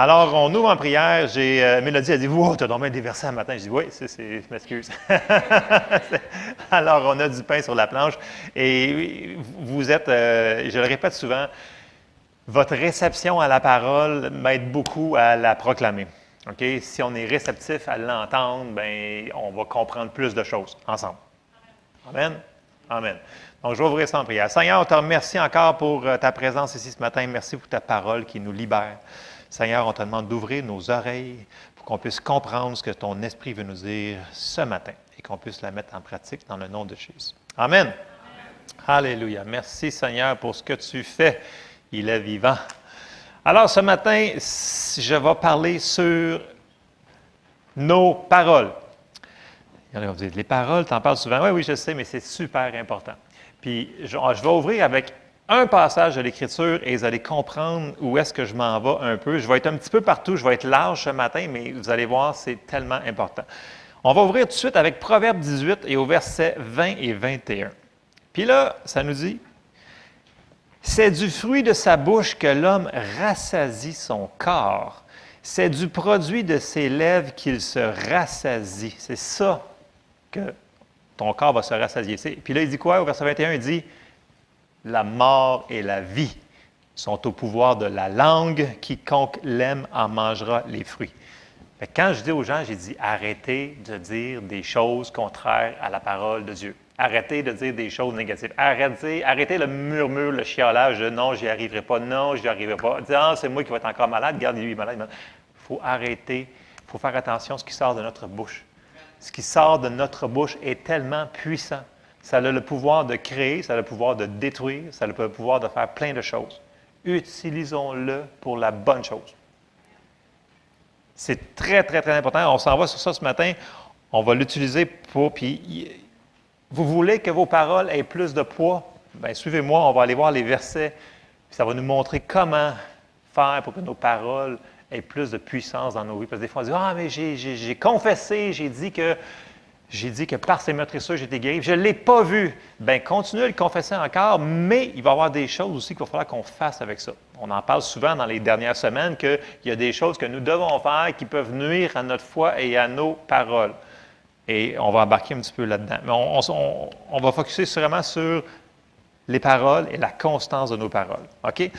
Alors, on ouvre en prière. J'ai, euh, Mélodie a dit Wow, tu as dormi des versets un matin. Je dis Oui, c'est, c'est, je m'excuse. Alors, on a du pain sur la planche. Et vous êtes, euh, je le répète souvent, votre réception à la parole m'aide beaucoup à la proclamer. OK? Si on est réceptif à l'entendre, ben, on va comprendre plus de choses ensemble. Amen? Amen. Donc, je vais ouvrir ça en prière. Seigneur, on te remercie encore pour euh, ta présence ici ce matin. Merci pour ta parole qui nous libère. Seigneur, on te demande d'ouvrir nos oreilles pour qu'on puisse comprendre ce que ton esprit veut nous dire ce matin et qu'on puisse la mettre en pratique dans le nom de Jésus. Amen. Alléluia. Merci Seigneur pour ce que tu fais. Il est vivant. Alors ce matin, je vais parler sur nos paroles. Les paroles, tu en parles souvent. Oui, oui, je sais, mais c'est super important. Puis je vais ouvrir avec un passage de l'Écriture et vous allez comprendre où est-ce que je m'en vais un peu. Je vais être un petit peu partout, je vais être large ce matin, mais vous allez voir, c'est tellement important. On va ouvrir tout de suite avec Proverbe 18 et au verset 20 et 21. Puis là, ça nous dit, c'est du fruit de sa bouche que l'homme rassasie son corps. C'est du produit de ses lèvres qu'il se rassasie. C'est ça que ton corps va se rassasier. Puis là, il dit quoi au verset 21? Il dit, la mort et la vie sont au pouvoir de la langue. Quiconque l'aime en mangera les fruits. quand je dis aux gens, j'ai dit arrêtez de dire des choses contraires à la parole de Dieu. Arrêtez de dire des choses négatives. Arrêtez, arrêtez le murmure, le chiolage de non, j'y arriverai pas, non, j'y arriverai pas. Ah, c'est moi qui vais être encore malade, garde lui malade. Il faut arrêter, il faut faire attention à ce qui sort de notre bouche. Ce qui sort de notre bouche est tellement puissant. Ça a le pouvoir de créer, ça a le pouvoir de détruire, ça a le pouvoir de faire plein de choses. Utilisons-le pour la bonne chose. C'est très, très, très important. On s'en va sur ça ce matin. On va l'utiliser pour. Puis, vous voulez que vos paroles aient plus de poids? Bien, suivez-moi, on va aller voir les versets. ça va nous montrer comment faire pour que nos paroles aient plus de puissance dans nos vies. Parce que des fois, on dit Ah, mais j'ai confessé, j'ai dit que j'ai dit que par ces meurtrissures, j'étais guéri. Je ne l'ai pas vu. Bien, continuez à le confesser encore, mais il va y avoir des choses aussi qu'il va falloir qu'on fasse avec ça. On en parle souvent dans les dernières semaines qu'il y a des choses que nous devons faire qui peuvent nuire à notre foi et à nos paroles. Et on va embarquer un petit peu là-dedans. Mais on, va focuser vraiment sur les paroles et la constance de nos paroles. OK?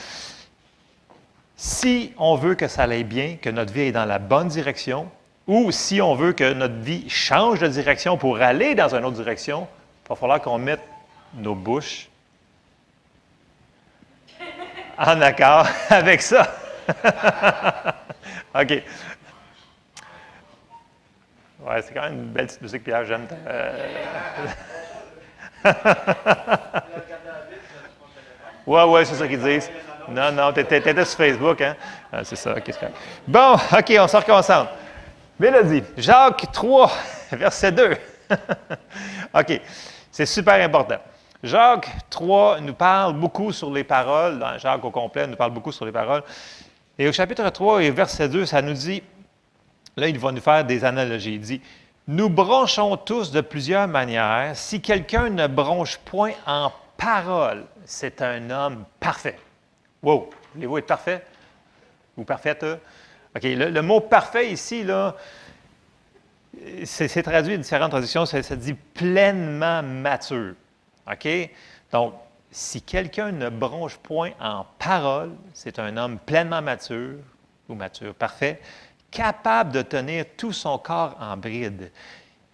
Si on veut que ça aille bien, que notre vie est dans la bonne direction, ou si on veut que notre vie change de direction pour aller dans une autre direction, il va falloir qu'on mette nos bouches en accord avec ça. OK. Ouais, c'est quand même une belle petite musique, Pierre, j'aime. Euh... ouais, ouais, c'est ça qu'ils disent. Non, non, tu étais sur Facebook, hein? Ah, c'est ça, OK, Bon, OK, on se reconcentre. Mélodie, Jacques 3, verset 2. OK, c'est super important. Jacques 3 nous parle beaucoup sur les paroles, dans Jacques au complet nous parle beaucoup sur les paroles. Et au chapitre 3 et verset 2, ça nous dit, là, il va nous faire des analogies. Il dit, nous bronchons tous de plusieurs manières. Si quelqu'un ne bronche point en parole, c'est un homme parfait. Wow, voulez-vous être parfait? Ou parfaite? Le, mot parfait ici, là, c'est traduit dans différentes traductions, ça, dit pleinement mature. Donc, si quelqu'un ne bronche point en parole, c'est un homme pleinement mature ou mature, parfait, capable de tenir tout son corps en bride.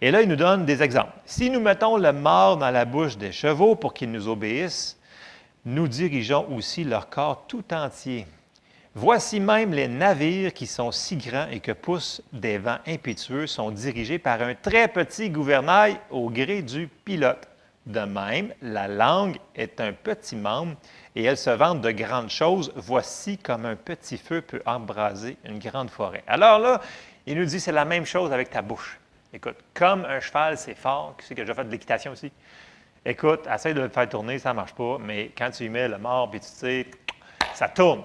Et là, il nous donne des exemples. Si nous mettons le mort dans la bouche des chevaux pour qu'ils nous obéissent, nous dirigeons aussi leur corps tout entier. Voici même les navires qui sont si grands et que poussent des vents impétueux sont dirigés par un très petit gouvernail au gré du pilote. De même, la langue est un petit membre et elle se vante de grandes choses. Voici comme un petit feu peut embraser une grande forêt. Alors là, il nous dit c'est la même chose avec ta bouche. Écoute, comme un cheval, c'est fort. Tu sais que j'ai fait de l'équitation aussi. Écoute, essaye de le faire tourner, ça ne marche pas, mais quand tu y mets le mort, puis tu sais, ça tourne.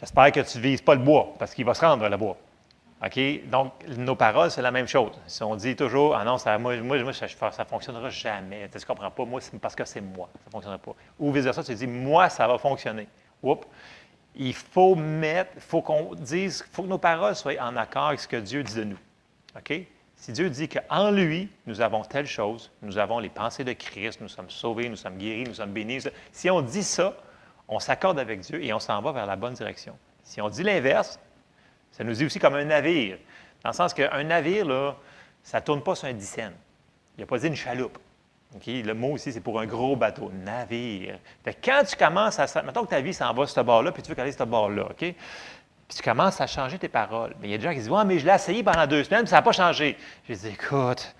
J'espère que tu ne vises pas le bois, parce qu'il va se rendre le bois. OK? Donc, nos paroles, c'est la même chose. Si on dit toujours, ah non, ça, moi, moi, ça ne fonctionnera jamais. Tu ne comprends pas, moi, c'est parce que c'est moi. Ça ne fonctionnera pas. Ou vice-versa, tu dis, moi, ça va fonctionner. Oups. il faut mettre, il faut qu'on dise, il faut que nos paroles soient en accord avec ce que Dieu dit de nous. OK? Si Dieu dit qu'en lui, nous avons telle chose, nous avons les pensées de Christ, nous sommes sauvés, nous sommes guéris, nous sommes bénis, si on dit ça, on s'accorde avec Dieu et on s'en va vers la bonne direction. Si on dit l'inverse, ça nous dit aussi comme un navire. Dans le sens qu'un navire, là, ça ne tourne pas sur un dixaine. Il n'y a pas dit une chaloupe. Le mot ici, c'est pour un gros bateau, navire. quand tu commences à. Mettons que ta vie s'en va sur ce bord-là, puis tu veux qu'elle aille ce bord-là? Puis tu commences à changer tes paroles. Mais il y a des gens qui disent Ouais, mais je l'ai essayé pendant deux semaines, puis ça n'a pas changé. Je dis Écoute,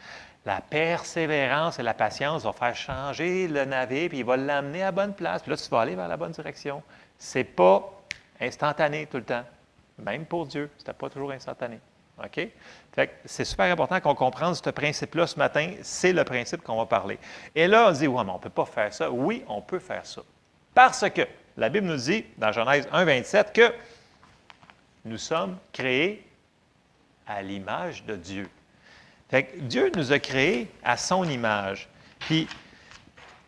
la persévérance et la patience vont faire changer le navire, puis il va l'amener à bonne place. Puis là, tu vas aller vers la bonne direction. Ce n'est pas instantané tout le temps. Même pour Dieu, ce n'était pas toujours instantané. OK? c'est super important qu'on comprenne ce principe-là ce matin. C'est le principe qu'on va parler. Et là, on dit, oui, mais on ne peut pas faire ça. Oui, on peut faire ça. Parce que la Bible nous dit, dans Genèse 1, 27, que nous sommes créés à l'image de Dieu. Dieu nous a créés à son image. Puis,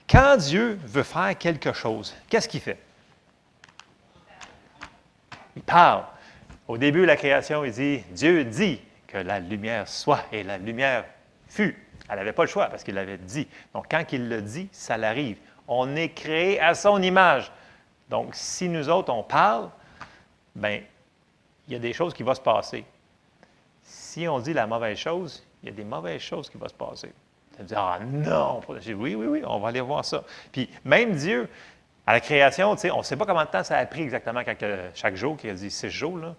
quand Dieu veut faire quelque chose, qu'est-ce qu'il fait? Il parle. Au début de la création, il dit, Dieu dit que la lumière soit, et la lumière fut. Elle n'avait pas le choix parce qu'il l'avait dit. Donc, quand il le dit, ça l'arrive. On est créé à son image. Donc, si nous autres, on parle, bien, il y a des choses qui vont se passer. Si on dit la mauvaise chose, il y a des mauvaises choses qui vont se passer. Tu dire, ah non, oui, oui, oui, on va aller voir ça. Puis même Dieu, à la création, on ne sait pas combien de temps ça a pris exactement chaque jour, qui a dit six jours, là.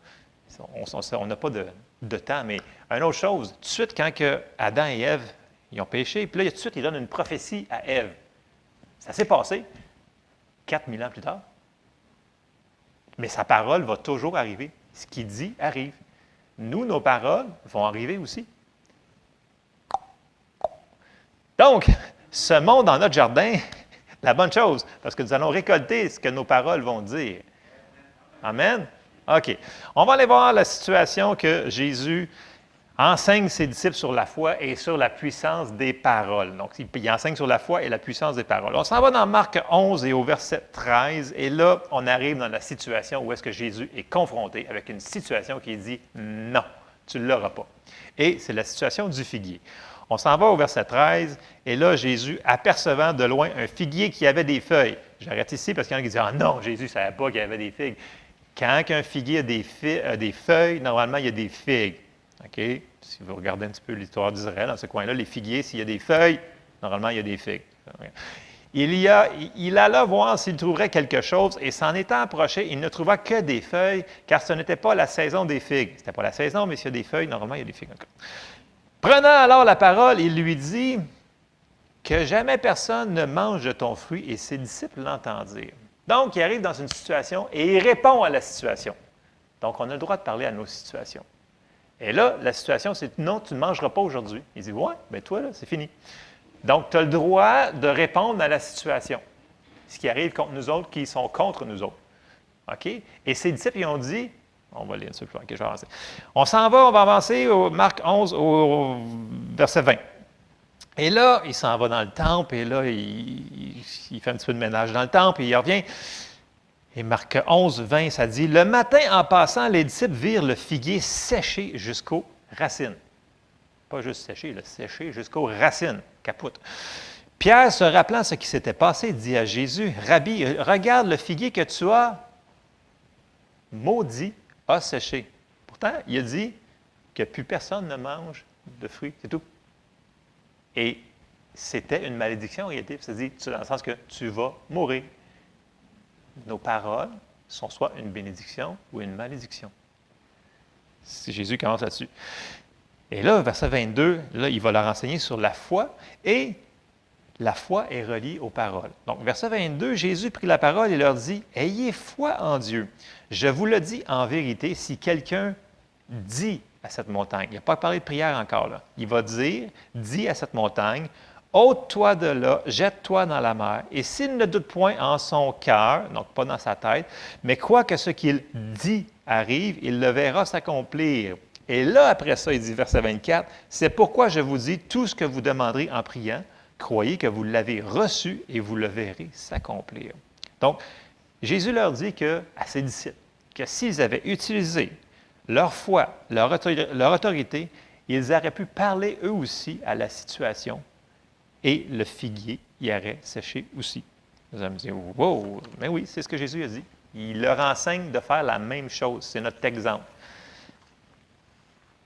On n'a pas de, temps. Mais une autre chose, tout de suite, quand que Adam et Ève ils ont péché, puis là, tout de suite, il donne une prophétie à Ève. Ça s'est passé 4000 ans plus tard. Mais sa parole va toujours arriver. Ce qu'il dit arrive. Nous, nos paroles vont arriver aussi. Donc, ce monde dans notre jardin, la bonne chose, parce que nous allons récolter ce que nos paroles vont dire. Amen? OK. On va aller voir la situation que Jésus enseigne ses disciples sur la foi et sur la puissance des paroles. Donc, il enseigne sur la foi et la puissance des paroles. On s'en va dans Marc 11 et au verset 13, et là, on arrive dans la situation où est-ce que Jésus est confronté avec une situation qui dit non, tu ne l'auras pas. Et c'est la situation du figuier. On s'en va au verset 13, et là, Jésus, apercevant de loin un figuier qui avait des feuilles, j'arrête ici parce qu'il y en a qui disent Ah non, Jésus ne savait pas qu'il y avait des figues. Quand un figuier a des, feuilles, normalement, il y a des figues. OK? Si vous regardez un petit peu l'histoire d'Israël, dans ce coin-là, les figuiers, s'il y a des feuilles, normalement, il y a des figues. Il, y a, il alla voir s'il trouverait quelque chose, et s'en étant approché, il ne trouva que des feuilles, car ce n'était pas la saison des figues. Ce n'était pas la saison, mais s'il y a des feuilles, normalement, il y a des figues. Prenant alors la parole, il lui dit que jamais personne ne mange de ton fruit, et ses disciples l'entendirent. Donc, il arrive dans une situation et il répond à la situation. Donc, on a le droit de parler à nos situations. Et là, la situation, c'est non, tu ne mangeras pas aujourd'hui. Il dit, ouais, mais toi, là, c'est fini. Donc, tu as le droit de répondre à la situation. Ce qui arrive contre nous autres qui sont contre nous autres. OK? Et ces disciples, ils ont dit, on va lire peu plus, OK. On s'en va, on va avancer au Marc 11, au verset 20. Et là, il s'en va dans le temple, et là, il, fait un petit peu de ménage dans le temple, et il revient. Et Marc 11, 20, ça dit Le matin, en passant, les disciples virent le figuier séché jusqu'aux racines. Pas juste séché, le séché jusqu'aux racines. Capoute. Pierre, se rappelant ce qui s'était passé, dit à Jésus Rabbi, regarde le figuier que tu as maudit, a séché. Pourtant, il a dit que plus personne ne mange de fruits. C'est tout. Et c'était une malédiction en réalité. C'est-à-dire, dans le sens que tu vas mourir. Nos paroles sont soit une bénédiction ou une malédiction. Si Jésus commence là-dessus. Et là, verset 22, là, il va leur enseigner sur la foi et la foi est reliée aux paroles. Donc, verset 22, Jésus prit la parole et leur dit Ayez foi en Dieu. Je vous le dis en vérité, si quelqu'un dit à cette montagne. Il n'a pas parlé de prière encore là. Il va dire, dis à cette montagne, ôte-toi de là, jette-toi dans la mer. Et s'il ne doute point en son cœur, donc pas dans sa tête, mais quoi que ce qu'il dit arrive, il le verra s'accomplir. Et là, après ça, il dit, verset 24, c'est pourquoi je vous dis, tout ce que vous demanderez en priant, croyez que vous l'avez reçu et vous le verrez s'accomplir. Donc, Jésus leur dit que, à ses disciples que s'ils avaient utilisé leur foi, leur, autorité, ils auraient pu parler eux aussi à la situation et le figuier y aurait séché aussi. Vous allez me dire, wow, mais oui, c'est ce que Jésus a dit. Il leur enseigne de faire la même chose. C'est notre exemple.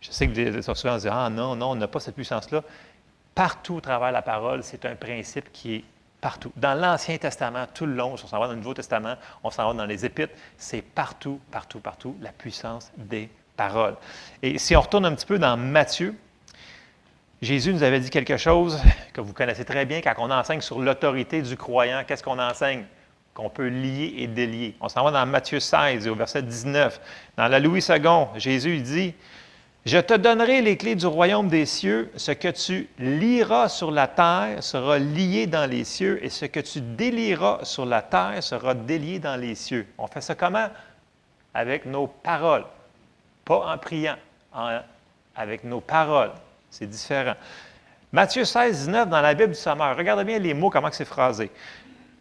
Je sais que souvent dire Ah non, non, on n'a pas cette puissance-là. Partout au travers la parole, c'est un principe qui est partout. Dans l'Ancien Testament, tout le long, on s'en va dans le Nouveau Testament, on s'en va dans les Épîtres, c'est partout, partout, partout la puissance des paroles. Et si on retourne un petit peu dans Matthieu, Jésus nous avait dit quelque chose que vous connaissez très bien quand on enseigne sur l'autorité du croyant. Qu'est-ce qu'on enseigne? Qu'on peut lier et délier. On s'en va dans Matthieu 16 au verset 19. Dans la Louis II, Jésus dit je te donnerai les clés du royaume des cieux. Ce que tu liras sur la terre sera lié dans les cieux, et ce que tu délieras sur la terre sera délié dans les cieux. On fait ça comment? Avec nos paroles. Pas en priant, avec nos paroles. C'est différent. Matthieu 16, 19, dans la Bible du Sommeur, regardez bien les mots, comment c'est phrasé.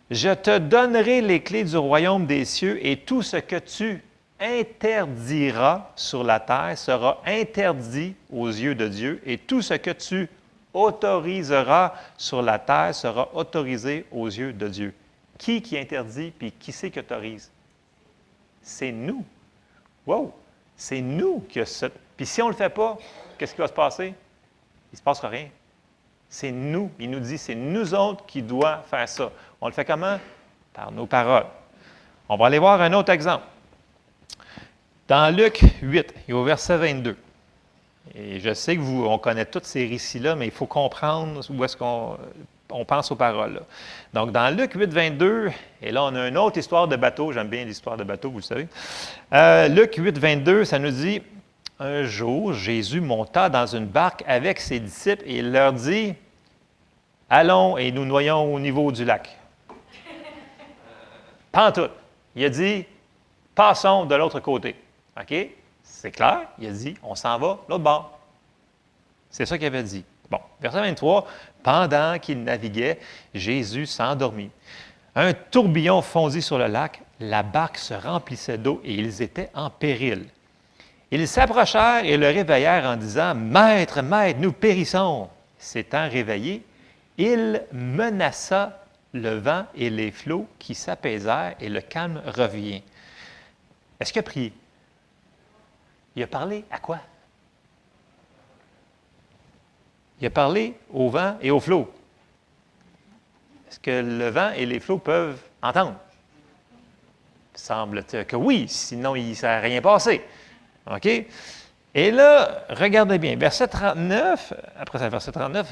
Je te donnerai les clés du royaume des cieux, et tout ce que tu interdira sur la terre sera interdit aux yeux de Dieu, et tout ce que tu autoriseras sur la terre sera autorisé aux yeux de Dieu. Qui qui interdit, puis qui c'est qui autorise? C'est nous. Wow! C'est nous qui ce... Puis si on ne le fait pas, qu'est-ce qui va se passer? Il ne se passera rien. C'est nous. Il nous dit, c'est nous autres qui doivent faire ça. On le fait comment? Par nos paroles. On va aller voir un autre exemple. Dans Luc 8, et au verset 22, et je sais que vous, on connaît tous ces récits-là, mais il faut comprendre où est-ce qu'on on pense aux paroles. Donc, dans Luc 8, 22, et là, on a une autre histoire de bateau. J'aime bien l'histoire de bateau, vous le savez. Euh, Luc 8, 22, ça nous dit Un jour, Jésus monta dans une barque avec ses disciples et il leur dit Allons et nous noyons au niveau du lac. Pantoute. Il a dit Passons de l'autre côté. OK? C'est clair? Il a dit, on s'en va l'autre bord. C'est ça qu'il avait dit. Bon, verset 23, pendant qu'il naviguait, Jésus s'endormit. Un tourbillon fondit sur le lac, la barque se remplissait d'eau et ils étaient en péril. Ils s'approchèrent et le réveillèrent en disant, Maître, Maître, nous périssons. S'étant réveillé, il menaça le vent et les flots qui s'apaisèrent et le calme revient. Est-ce qu'il a prié? Il a parlé à quoi? Il a parlé au vent et au flot. Est-ce que le vent et les flots peuvent entendre? semble que oui, sinon il ne s'est rien passé. OK? Et là, regardez bien, verset 39, après ça, verset 39,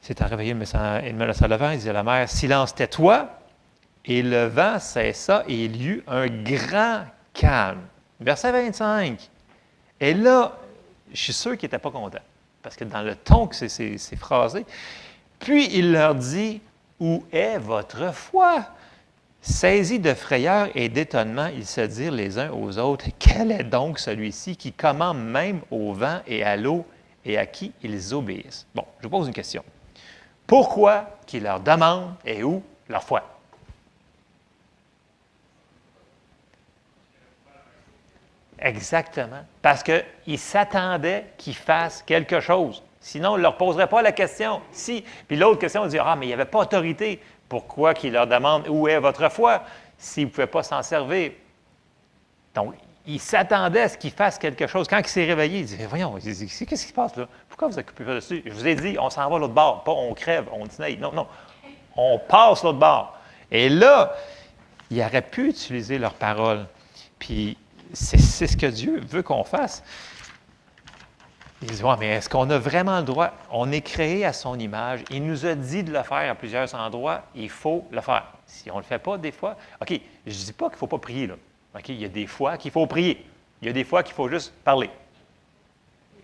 c'est à réveiller, il me laissa le vent, il dit à la mer, silence, tais-toi. Et le vent cessa et il y eut un grand calme. Verset 25. Et là, je suis sûr qu'il n'était pas content, parce que dans le ton que c'est phrasé, puis il leur dit, Où est votre foi? Saisis de frayeur et d'étonnement, ils se dirent les uns aux autres, Quel est donc celui-ci qui commande même au vent et à l'eau et à qui ils obéissent? Bon, je vous pose une question. Pourquoi qu'il leur demande et où leur foi? Exactement. Parce qu'ils s'attendaient qu'ils fassent quelque chose. Sinon, on ne leur poserait pas la question. Si, puis l'autre question, on dit Ah, mais il n'y avait pas autorité. Pourquoi qu'ils leur demandent où est votre foi? S'ils ne pouvaient pas s'en servir? Donc, ils s'attendaient à ce qu'ils fassent quelque chose. Quand il s'est réveillé, il dit Voyons, qu'est-ce qui se passe là? Pourquoi vous occupez pas dessus? Je vous ai dit, on s'en va l'autre bord, pas on crève, on dîne. Non, non. On passe l'autre bord. Et là, ils auraient pu utiliser leurs paroles. Puis c'est ce que Dieu veut qu'on fasse. Il dit, mais est-ce qu'on a vraiment le droit? On est créé à son image. Il nous a dit de le faire à plusieurs endroits. Il faut le faire. Si on ne le fait pas des fois, OK, je ne dis pas qu'il ne faut pas prier. Là. OK, il y a des fois qu'il faut prier. Il y a des fois qu'il faut juste parler.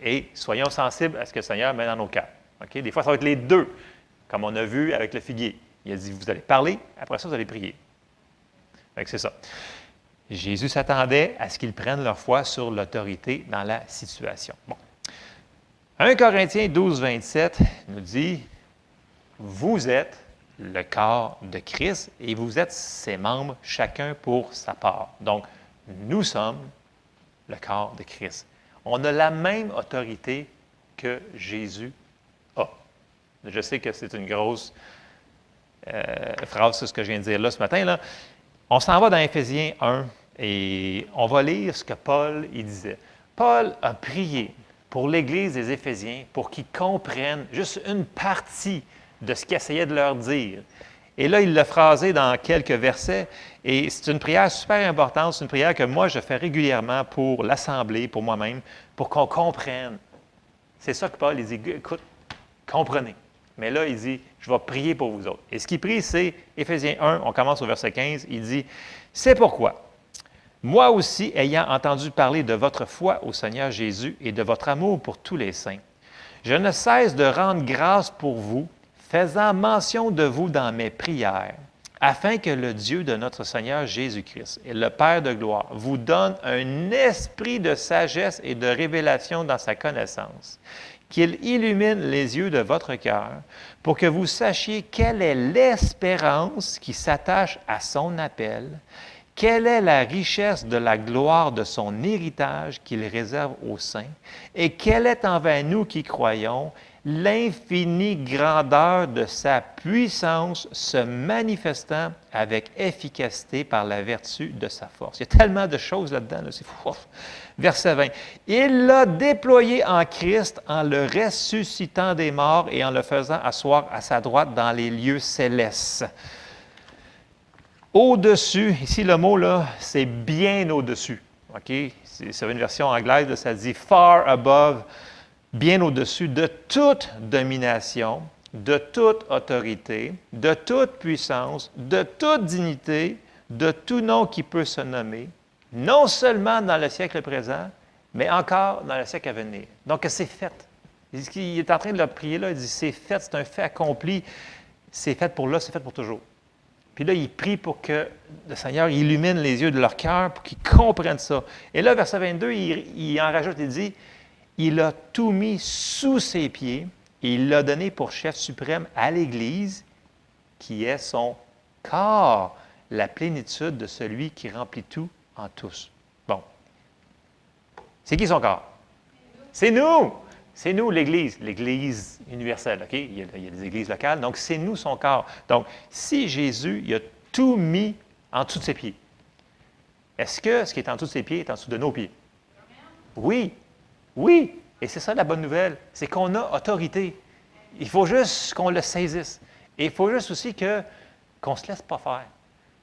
Et soyons sensibles à ce que le Seigneur met dans nos cœurs. OK? Des fois, ça va être les deux, comme on a vu avec le figuier. Il a dit, vous allez parler, après ça, vous allez prier. C'est ça. Jésus s'attendait à ce qu'ils prennent leur foi sur l'autorité dans la situation. Bon. 1 Corinthiens 12, 27 nous dit Vous êtes le corps de Christ et vous êtes ses membres, chacun pour sa part. Donc, nous sommes le corps de Christ. On a la même autorité que Jésus a. Je sais que c'est une grosse euh, phrase, ce que je viens de dire là ce matin. Là. On s'en va dans Éphésiens 1 et on va lire ce que Paul il disait. Paul a prié pour l'Église des Éphésiens pour qu'ils comprennent juste une partie de ce qu'il essayait de leur dire. Et là, il l'a phrasé dans quelques versets. Et c'est une prière super importante. C'est une prière que moi, je fais régulièrement pour l'Assemblée, pour moi-même, pour qu'on comprenne. C'est ça que Paul il dit, écoute, comprenez. Mais là, il dit, je vais prier pour vous autres. Et ce qu'il prie, c'est Éphésiens 1, on commence au verset 15, il dit, c'est pourquoi, moi aussi, ayant entendu parler de votre foi au Seigneur Jésus et de votre amour pour tous les saints, je ne cesse de rendre grâce pour vous, faisant mention de vous dans mes prières, afin que le Dieu de notre Seigneur Jésus-Christ et le Père de gloire vous donne un esprit de sagesse et de révélation dans sa connaissance, qu'il illumine les yeux de votre cœur, pour que vous sachiez quelle est l'espérance qui s'attache à son appel, quelle est la richesse de la gloire de son héritage qu'il réserve aux saints, et quelle est envers nous qui croyons l'infinie grandeur de sa puissance se manifestant avec efficacité par la vertu de sa force. Il y a tellement de choses là-dedans, c'est fou. Verset 20. Il l'a déployé en Christ en le ressuscitant des morts et en le faisant asseoir à sa droite dans les lieux célestes. Au-dessus, ici le mot là, c'est bien au-dessus. OK? C'est une version anglaise, ça dit far above bien au-dessus de toute domination, de toute autorité, de toute puissance, de toute dignité, de tout nom qui peut se nommer, non seulement dans le siècle présent, mais encore dans le siècle à venir. Donc, c'est fait. Il est en train de le prier là, il dit, c'est fait, c'est un fait accompli, c'est fait pour là, c'est fait pour toujours. Puis là, il prie pour que le Seigneur illumine les yeux de leur cœur, pour qu'ils comprennent ça. Et là, verset 22, il, il en rajoute, il dit, il a tout mis sous ses pieds et il l'a donné pour chef suprême à l'Église, qui est son corps, la plénitude de celui qui remplit tout en tous. Bon. C'est qui son corps? C'est nous! C'est nous, l'Église, l'Église universelle, OK? Il y, a, des églises locales, donc c'est nous son corps. Donc, si Jésus, il a tout mis en dessous de ses pieds, est-ce que ce qui est en dessous de ses pieds est en dessous de nos pieds? Oui, oui, et c'est ça la bonne nouvelle, c'est qu'on a autorité. Il faut juste qu'on le saisisse. Et il faut juste aussi que, qu'on ne se laisse pas faire.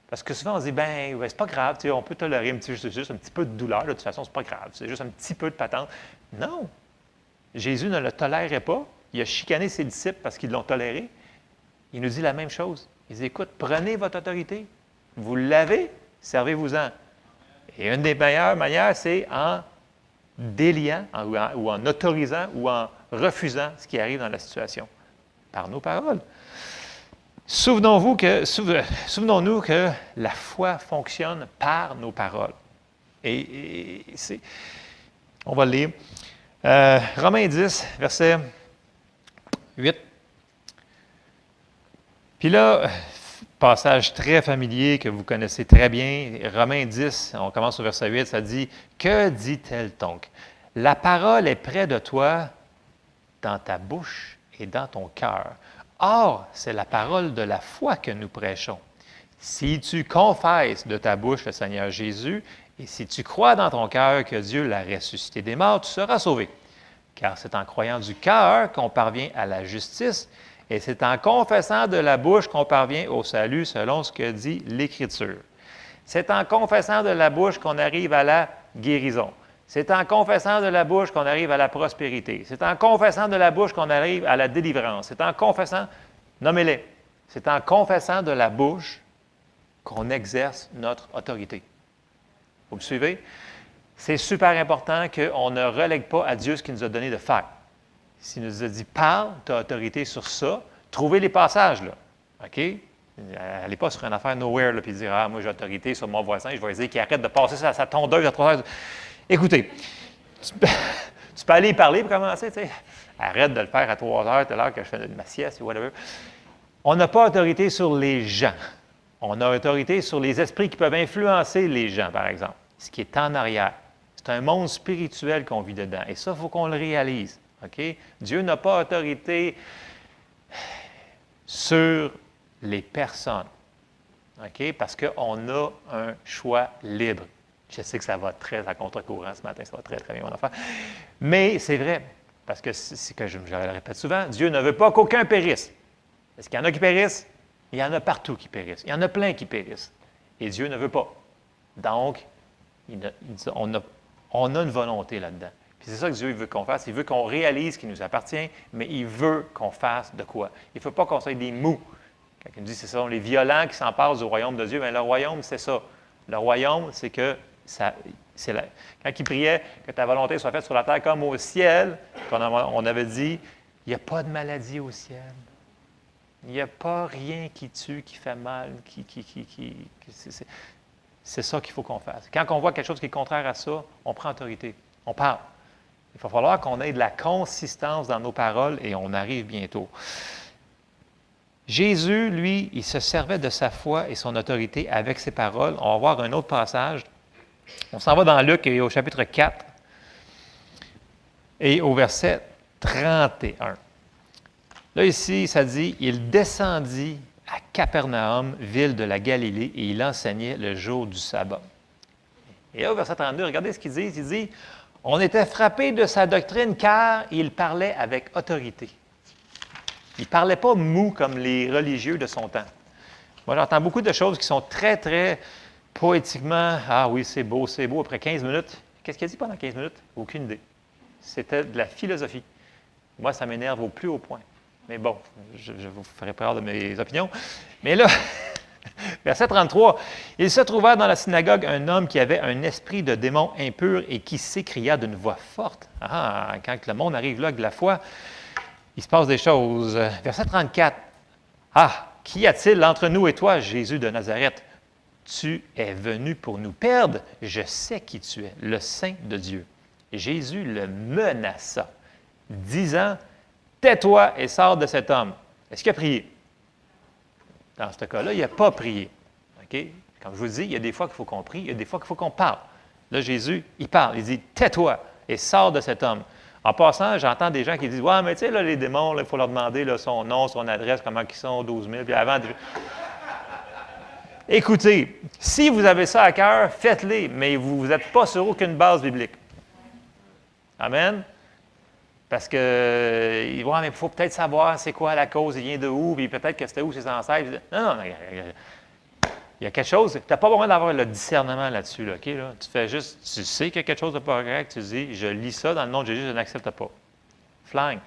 Parce que souvent, on se dit, ben, c'est pas grave, on peut tolérer un petit, juste un petit peu de douleur, de toute façon, c'est pas grave, c'est juste un petit peu de patente. Non! Jésus ne le tolérait pas. Il a chicané ses disciples parce qu'ils l'ont toléré. Il nous dit la même chose. Il dit, écoute, prenez votre autorité. Vous l'avez, servez-vous-en. Et une des meilleures manières, c'est en déliant ou en, autorisant ou en refusant ce qui arrive dans la situation par nos paroles. Souvenons-vous que, souvenons-nous que la foi fonctionne par nos paroles. Et, on va le lire. Euh, Romains 10, verset 8. Puis là, passage très familier que vous connaissez très bien. Romains 10, on commence au verset 8, ça dit Que dit-elle donc? La parole est près de toi, dans ta bouche et dans ton cœur. Or, c'est la parole de la foi que nous prêchons. Si tu confesses de ta bouche le Seigneur Jésus et si tu crois dans ton cœur que Dieu l'a ressuscité des morts, tu seras sauvé. Car c'est en croyant du cœur qu'on parvient à la justice et c'est en confessant de la bouche qu'on parvient au salut selon ce que dit l'Écriture. C'est en confessant de la bouche qu'on arrive à la guérison. C'est en confessant de la bouche qu'on arrive à la prospérité. C'est en confessant de la bouche qu'on arrive à la délivrance. C'est en confessant, nommez-les, c'est en confessant de la bouche qu'on exerce notre autorité. Vous me suivez? C'est super important qu'on ne relègue pas à Dieu ce qu'il nous a donné de faire. S'il nous a dit parle, tu as autorité sur ça, trouvez les passages, là. OK? Allez pas sur une affaire nowhere, là, puis dire Ah, moi j'ai autorité sur mon voisin, je vais dire qu'il arrête de passer sa, sa tondeuse à trois heures. Écoutez, tu, peux aller y parler pour commencer, tu sais. Arrête de le faire à trois heures, à l'heure que je fais ma sieste ou whatever. On n'a pas autorité sur les gens. On a autorité sur les esprits qui peuvent influencer les gens, par exemple, ce qui est en arrière. C'est un monde spirituel qu'on vit dedans. Et ça, il faut qu'on le réalise. OK? Dieu n'a pas autorité sur les personnes. OK? Parce qu'on a un choix libre. Je sais que ça va très à contre-courant ce matin, ça va très, très bien, mon enfant. Mais c'est vrai, parce que c'est que je, le répète souvent, Dieu ne veut pas qu'aucun périsse. Est-ce qu'il y en a qui périssent? Il y en a partout qui périssent. Il y en a plein qui périssent. Et Dieu ne veut pas. Donc, on, a, une volonté là-dedans. C'est ça que Dieu veut qu'on fasse. Il veut qu'on réalise qu'il nous appartient, mais il veut qu'on fasse de quoi? Il ne faut pas qu'on soit des mous. Quand il nous dit que ce sont les violents qui s'emparent du royaume de Dieu, bien, le royaume, c'est ça. Le royaume, c'est que ça, la, quand il priait que ta volonté soit faite sur la terre comme au ciel, on avait dit, il n'y a pas de maladie au ciel. Il n'y a pas rien qui tue, qui fait mal, qui, qui, qui c'est ça qu'il faut qu'on fasse. Quand on voit quelque chose qui est contraire à ça, on prend autorité. On parle. Il va falloir qu'on ait de la consistance dans nos paroles et on arrive bientôt. Jésus, lui, il se servait de sa foi et son autorité avec ses paroles. On va voir un autre passage. On s'en va dans Luc au chapitre 4 et au verset 31. Là, ici, ça dit Il descendit à Capernaum, ville de la Galilée, et il enseignait le jour du sabbat. Et là, au verset 32, regardez ce qu'il dit. Il dit On était frappé de sa doctrine car il parlait avec autorité. Il ne parlait pas mou comme les religieux de son temps. Moi, j'entends beaucoup de choses qui sont très, très poétiquement Ah oui, c'est beau, c'est beau. Après 15 minutes, qu'est-ce qu'il dit pendant 15 minutes? Aucune idée. C'était de la philosophie. Moi, ça m'énerve au plus haut point. Mais bon, je, vous ferai peur de mes opinions. Mais là, verset 33, il se trouva dans la synagogue un homme qui avait un esprit de démon impur et qui s'écria d'une voix forte. Ah, quand le monde arrive là avec la foi, il se passe des choses. Verset 34, Ah, qu'y a-t-il entre nous et toi, Jésus de Nazareth? Tu es venu pour nous perdre. Je sais qui tu es, le Saint de Dieu. Jésus le menaça, disant, Tais-toi et sors de cet homme. Est-ce qu'il a prié? Dans ce cas-là, il n'a pas prié. OK? Comme je vous dis, il y a des fois qu'il faut qu'on prie, il y a des fois qu'il faut qu'on parle. Là, Jésus, il parle. Il dit Tais-toi et sors de cet homme. En passant, j'entends des gens qui disent Ouais, mais tu sais, là, les démons, il faut leur demander son nom, son adresse, comment ils sont, 12 000. Puis avant. Écoutez, si vous avez ça à cœur, faites-les, mais vous n'êtes pas sur aucune base biblique. Amen? Parce que, ouais, mais faut peut-être savoir c'est quoi la cause, il vient de où, puis peut-être que c'était où ses ancêtres. Non, non, il y a quelque chose. Tu n'as pas besoin d'avoir le discernement là-dessus. Là? Tu fais juste, tu sais qu'il y a quelque chose de pas correct, tu dis, je lis ça dans le nom de Jésus, je n'accepte pas. Flingue.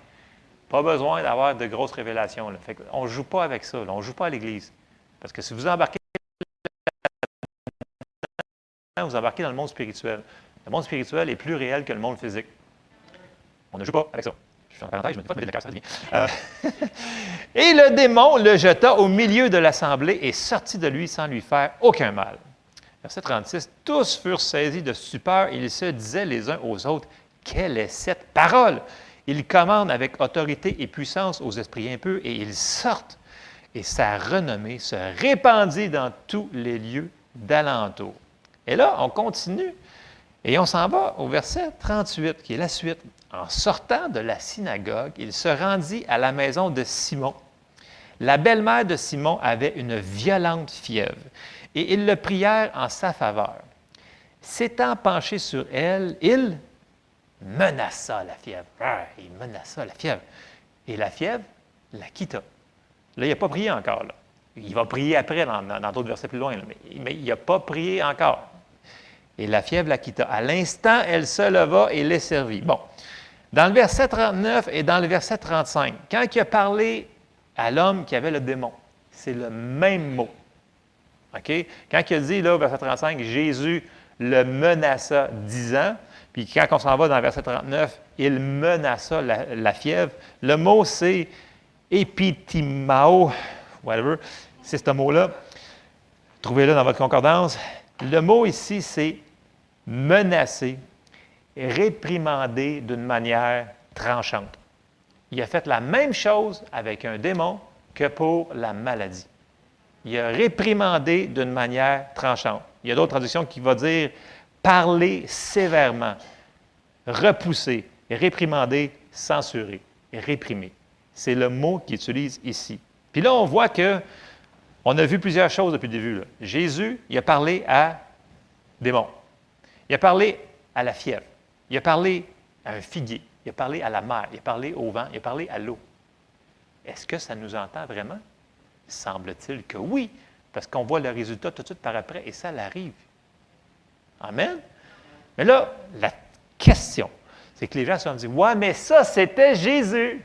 Pas besoin d'avoir de grosses révélations. On ne joue pas avec ça. On ne joue pas à l'Église. Parce que si vous embarquez vous embarquez dans le monde spirituel. Le monde spirituel est plus réel que le monde physique. On ne joue pas avec ça. Je fais une parenthèse, je me dis pas de mettre ça euh, et le démon le jeta au milieu de l'assemblée et sortit de lui sans lui faire aucun mal. Verset 36. Tous furent saisis de stupeur et ils se disaient les uns aux autres Quelle est cette parole? Il commande avec autorité et puissance aux esprits impurs et ils sortent. Et sa renommée se répandit dans tous les lieux d'alentour. Et là, on continue et on s'en va au verset 38, qui est la suite. En sortant de la synagogue, il se rendit à la maison de Simon. La belle-mère de Simon avait une violente fièvre, et ils le prièrent en sa faveur. S'étant penché sur elle, il menaça la fièvre. Ah, il menaça la fièvre. Et la fièvre la quitta. Là, il n'a pas prié encore. Il va prier après dans d'autres versets plus loin, mais, mais il n'a pas prié encore. Et la fièvre la quitta. À l'instant, elle se leva et les servit. Bon. Dans le verset 39 et dans le verset 35, quand il a parlé à l'homme qui avait le démon, c'est le même mot. OK? Quand il a dit, là, au verset 35, Jésus le menaça disant, puis quand on s'en va dans le verset 39, il menaça la, fièvre, le mot c'est épitimao, whatever, c'est ce mot-là. Trouvez-le dans votre concordance. Le mot ici, c'est menacer, réprimander d'une manière tranchante. Il a fait la même chose avec un démon que pour la maladie. Il a réprimandé d'une manière tranchante. Il y a d'autres traductions qui vont dire parler sévèrement, repousser, réprimander, censurer, réprimer. C'est le mot qu'il utilise ici. Puis là, on voit que on a vu plusieurs choses depuis le début. Jésus, il a parlé à démons. Il a parlé à la fièvre. Il a parlé à un figuier. Il a parlé à la mer. Il a parlé au vent. Il a parlé à l'eau. Est-ce que ça nous entend vraiment? Semble-t-il que oui, parce qu'on voit le résultat tout de suite par après et ça l'arrive. Amen. Mais là, la question, c'est que les gens se sont dit Ouais, mais ça, c'était Jésus.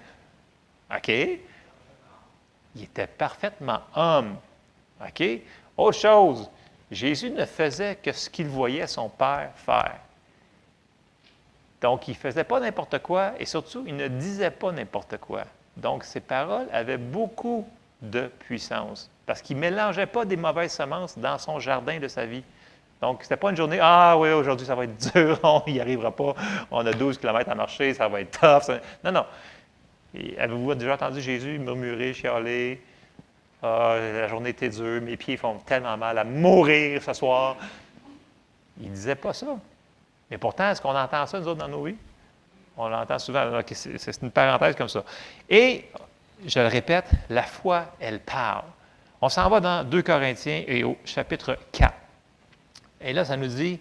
OK? Il était parfaitement homme. OK? Autre chose, Jésus ne faisait que ce qu'il voyait son Père faire. Donc, il ne faisait pas n'importe quoi et surtout, il ne disait pas n'importe quoi. Donc, ses paroles avaient beaucoup de puissance parce qu'il ne mélangeait pas des mauvaises semences dans son jardin de sa vie. Donc, ce n'était pas une journée, ah oui, aujourd'hui, ça va être dur, on n'y arrivera pas, on a 12 km à marcher, ça va être tough. Non, non. Avez-vous déjà entendu Jésus murmurer, chialer? Ah, la journée était dure, mes pieds font tellement mal à mourir ce soir. Il ne disait pas ça. Mais pourtant, est-ce qu'on entend ça, nous autres, dans nos vies? On l'entend souvent. C'est une parenthèse comme ça. Et, je le répète, la foi, elle parle. On s'en va dans 2 Corinthiens et au chapitre 4. Et là, ça nous dit,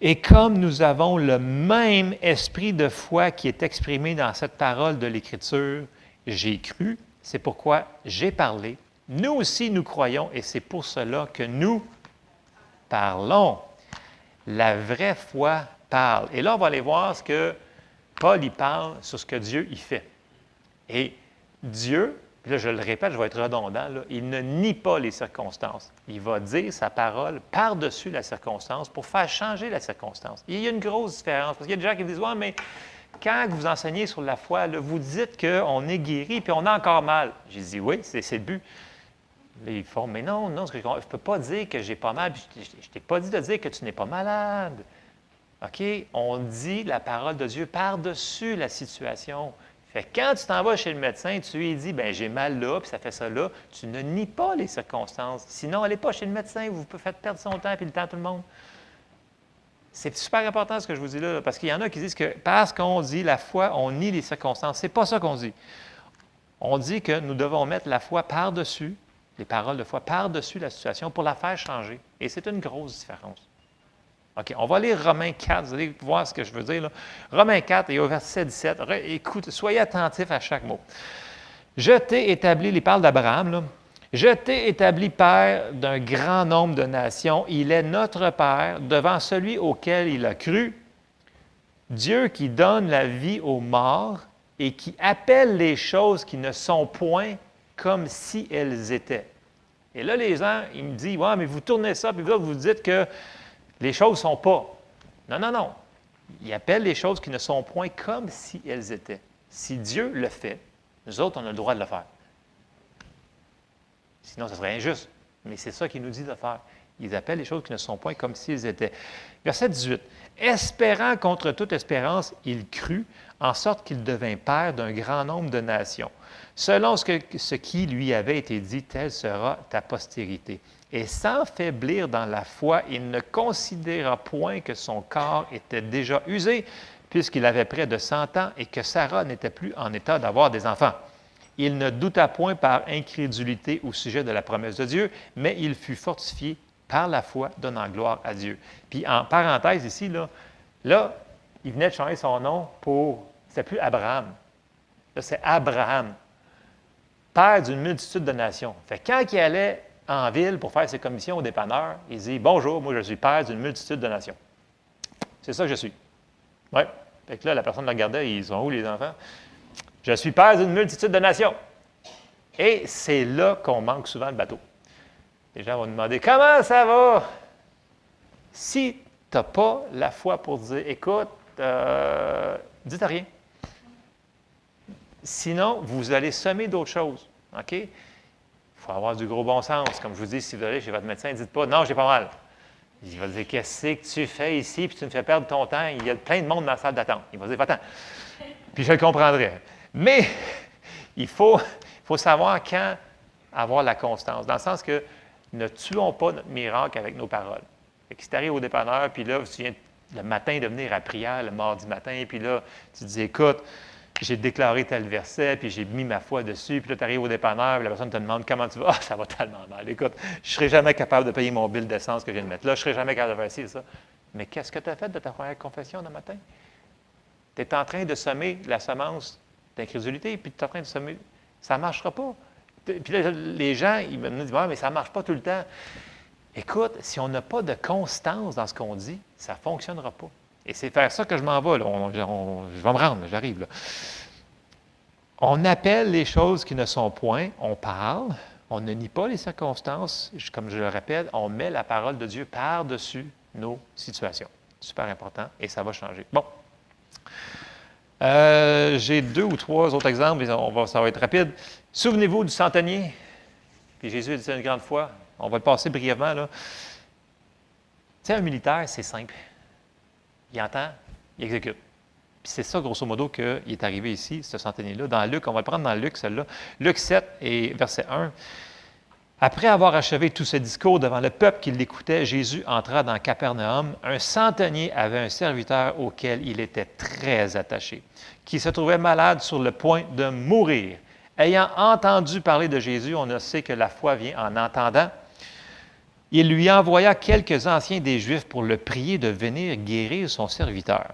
et comme nous avons le même esprit de foi qui est exprimé dans cette parole de l'Écriture, j'ai cru, c'est pourquoi j'ai parlé. Nous aussi, nous croyons, et c'est pour cela que nous parlons. La vraie foi parle. Et là, on va aller voir ce que Paul y parle sur ce que Dieu y fait. Et Dieu, là je le répète, je vais être redondant, il ne nie pas les circonstances. Il va dire sa parole par-dessus la circonstance pour faire changer la circonstance. il y a une grosse différence, parce qu'il y a des gens qui disent, ouais, mais quand vous enseignez sur la foi, vous dites qu'on est guéri puis on a encore mal. J'ai dit, oui, c'est le but. Ils font, mais non, non, je ne peux pas dire que j'ai pas mal. Je ne t'ai pas dit de dire que tu n'es pas malade. OK? On dit la parole de Dieu par-dessus la situation. Fait quand tu t'en vas chez le médecin, tu lui dis, ben j'ai mal là, puis ça fait ça là, tu ne nies pas les circonstances. Sinon, allez pas chez le médecin, vous pouvez faire perdre son temps et le temps à tout le monde. C'est super important ce que je vous dis là, parce qu'il y en a qui disent que parce qu'on dit la foi, on nie les circonstances. Ce n'est pas ça qu'on dit. On dit que nous devons mettre la foi par-dessus, les paroles de foi par-dessus la situation pour la faire changer. Et c'est une grosse différence. OK, on va lire Romains 4, vous allez voir ce que je veux dire. Romains 4 et au verset 17, écoute, soyez attentifs à chaque mot. Je t'ai établi, il parle d'Abraham, je t'ai établi Père d'un grand nombre de nations. Il est notre Père devant celui auquel il a cru. Dieu qui donne la vie aux morts et qui appelle les choses qui ne sont point comme si elles étaient. Et là, les gens, ils me disent, ouais, mais vous tournez ça, puis vous, vous dites que les choses ne sont pas. Non, non, non. Il appelle les choses qui ne sont point comme si elles étaient. Si Dieu le fait, nous autres, on a le droit de le faire. Sinon, ce serait injuste. Mais c'est ça qu'il nous dit de faire. Ils appellent les choses qui ne sont point comme s'ils étaient. Verset 18. Espérant contre toute espérance, il crut, en sorte qu'il devint père d'un grand nombre de nations. Selon ce, qui lui avait été dit, telle sera ta postérité. Et sans faiblir dans la foi, il ne considéra point que son corps était déjà usé, puisqu'il avait près de 100 ans et que Sarah n'était plus en état d'avoir des enfants. Il ne douta point par incrédulité au sujet de la promesse de Dieu, mais il fut fortifié par la foi, donnant gloire à Dieu. Puis en parenthèse ici, là, là il venait de changer son nom pour, c'est plus Abraham, là c'est Abraham, père d'une multitude de nations. Fait quand il allait en ville pour faire ses commissions au dépanneur, il dit Bonjour, moi je suis père d'une multitude de nations. C'est ça que je suis. Oui. Fait que là, la personne le regardait, ils sont où les enfants? Je suis père d'une multitude de nations. Et c'est là qu'on manque souvent le bateau. Les gens vont demander Comment ça va? Si tu n'as pas la foi pour dire Écoute, euh, dites rien. Sinon, vous allez semer d'autres choses. OK? Il faut avoir du gros bon sens. Comme je vous dis, si vous allez chez votre médecin, dites pas Non, j'ai pas mal. Il va dire Qu'est-ce que tu fais ici, puis tu me fais perdre ton temps. Il y a plein de monde dans la salle d'attente. Il va dire Va-t'en. Puis je le comprendrai. Mais il faut, faut savoir quand avoir la constance, dans le sens que ne tuons pas notre miracle avec nos paroles. Si tu arrives au dépanneur, puis là, tu viens le matin de venir à prière, le mardi matin, puis là, tu dis, écoute, j'ai déclaré tel verset, puis j'ai mis ma foi dessus, puis là, tu arrives au dépanneur, puis la personne te demande comment tu vas? Ah, ça va tellement mal. Écoute, je ne serai jamais capable de payer mon bill d'essence que je viens de mettre là, je ne serai jamais capable de faire ça. Mais qu'est-ce que tu as fait de ta première confession le matin? Tu es en train de semer la semence d'incrédulité, puis tu es en train de semer. Ça ne marchera pas. Puis là, les gens, ils me disent, mais ça ne marche pas tout le temps. Écoute, si on n'a pas de constance dans ce qu'on dit, ça ne fonctionnera pas. Et c'est faire ça que je m'en vais. je vais me rendre, j'arrive. On appelle les choses qui ne sont point, on parle, on ne nie pas les circonstances, comme je le répète, on met la parole de Dieu par-dessus nos situations. Super important et ça va changer. Bon. Euh, j'ai deux ou trois autres exemples, on va, ça va être rapide. Souvenez-vous du centenier. Puis Jésus a dit ça une grande fois. On va le passer brièvement. Là. Tu sais, un militaire, c'est simple il entend, il exécute. Puis c'est ça, grosso modo, qu'il est arrivé ici, ce centenier-là. Dans Luc, on va le prendre dans Luc, celle-là. Luc 7 et verset 1. Après avoir achevé tout ce discours devant le peuple qui l'écoutait, Jésus entra dans Capernaum. Un centenier avait un serviteur auquel il était très attaché, qui se trouvait malade sur le point de mourir. Ayant entendu parler de Jésus, on sait que la foi vient en entendant. Il lui envoya quelques anciens des Juifs pour le prier de venir guérir son serviteur.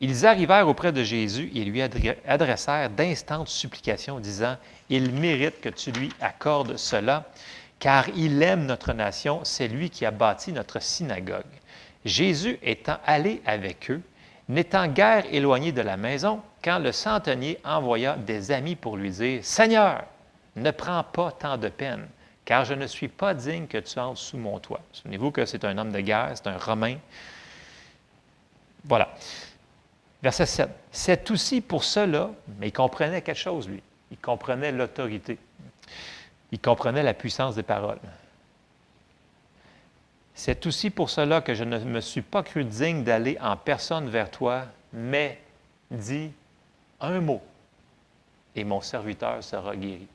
Ils arrivèrent auprès de Jésus et lui adressèrent d'instantes supplications, disant, Il mérite que tu lui accordes cela, car il aime notre nation, c'est lui qui a bâti notre synagogue. Jésus étant allé avec eux, n'étant guère éloigné de la maison, quand le centenier envoya des amis pour lui dire, Seigneur, ne prends pas tant de peine car je ne suis pas digne que tu entres sous mon toit. Souvenez-vous que c'est un homme de guerre, c'est un Romain. Voilà. Verset 7. C'est aussi pour cela, mais il comprenait quelque chose, lui. Il comprenait l'autorité. Il comprenait la puissance des paroles. C'est aussi pour cela que je ne me suis pas cru digne d'aller en personne vers toi, mais dis un mot, et mon serviteur sera guéri.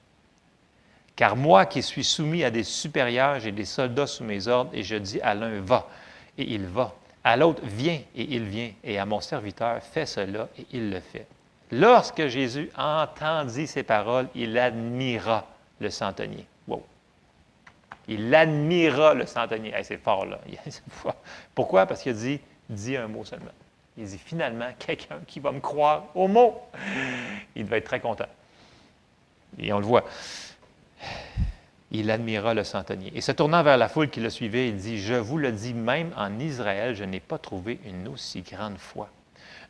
Car moi qui suis soumis à des supérieurs, j'ai des soldats sous mes ordres, et je dis à l'un, va, et il va. À l'autre, viens, et il vient. Et à mon serviteur, fais cela, et il le fait. Lorsque Jésus entendit ces paroles, il admira le centenier. Wow. Il admira le centenier. c'est fort, là. Pourquoi? Parce qu'il dit, dis un mot seulement. Il dit, finalement, quelqu'un qui va me croire au mot. Il va être très content. Et on le voit il admira le centenier. Et se tournant vers la foule qui le suivait, il dit, Je vous le dis, même en Israël, je n'ai pas trouvé une aussi grande foi.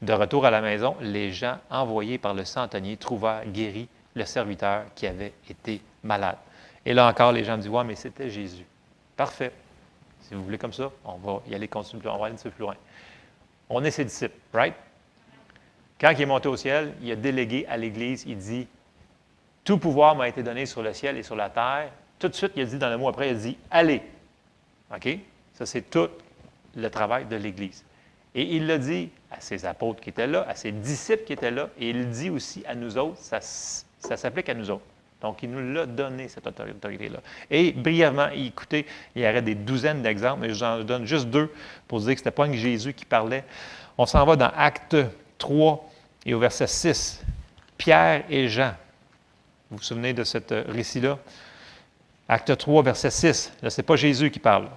De retour à la maison, les gens envoyés par le centenier trouvèrent guéri le serviteur qui avait été malade. Et là encore, les gens disent, ouais, mais c'était Jésus. Parfait. Si vous voulez comme ça, on va y aller continuer, on va aller un peu plus loin. On est ses disciples, right? Quand il est monté au ciel, il a délégué à l'Église, il dit, tout pouvoir m'a été donné sur le ciel et sur la terre. Tout de suite, il a dit dans le mot après, il a dit Allez. OK? Ça, c'est tout le travail de l'Église. Et il l'a dit à ses apôtres qui étaient là, à ses disciples qui étaient là, et il dit aussi à nous autres, ça, s'applique à nous autres. Donc, il nous l'a donné, cette autorité-là. Et brièvement, écoutez, il y aurait des douzaines d'exemples, mais j'en donne juste deux pour dire que ce n'était pas Jésus qui parlait. On s'en va dans Acte 3 et au verset 6. Pierre et Jean, vous vous souvenez de ce euh, récit-là? Acte 3, verset 6. Là, ce n'est pas Jésus qui parle.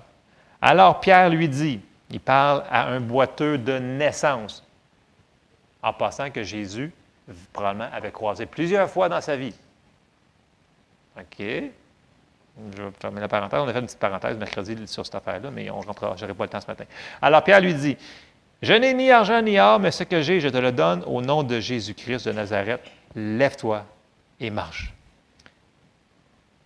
Alors Pierre lui dit, il parle à un boiteux de naissance, en passant que Jésus, probablement, avait croisé plusieurs fois dans sa vie. OK. Je vais fermer la parenthèse. On a fait une petite parenthèse mercredi sur cette affaire-là, mais on rentrera. Je n'aurai pas le temps ce matin. Alors Pierre lui dit, je n'ai ni argent ni or, mais ce que j'ai, je te le donne au nom de Jésus-Christ de Nazareth. Lève-toi et marche.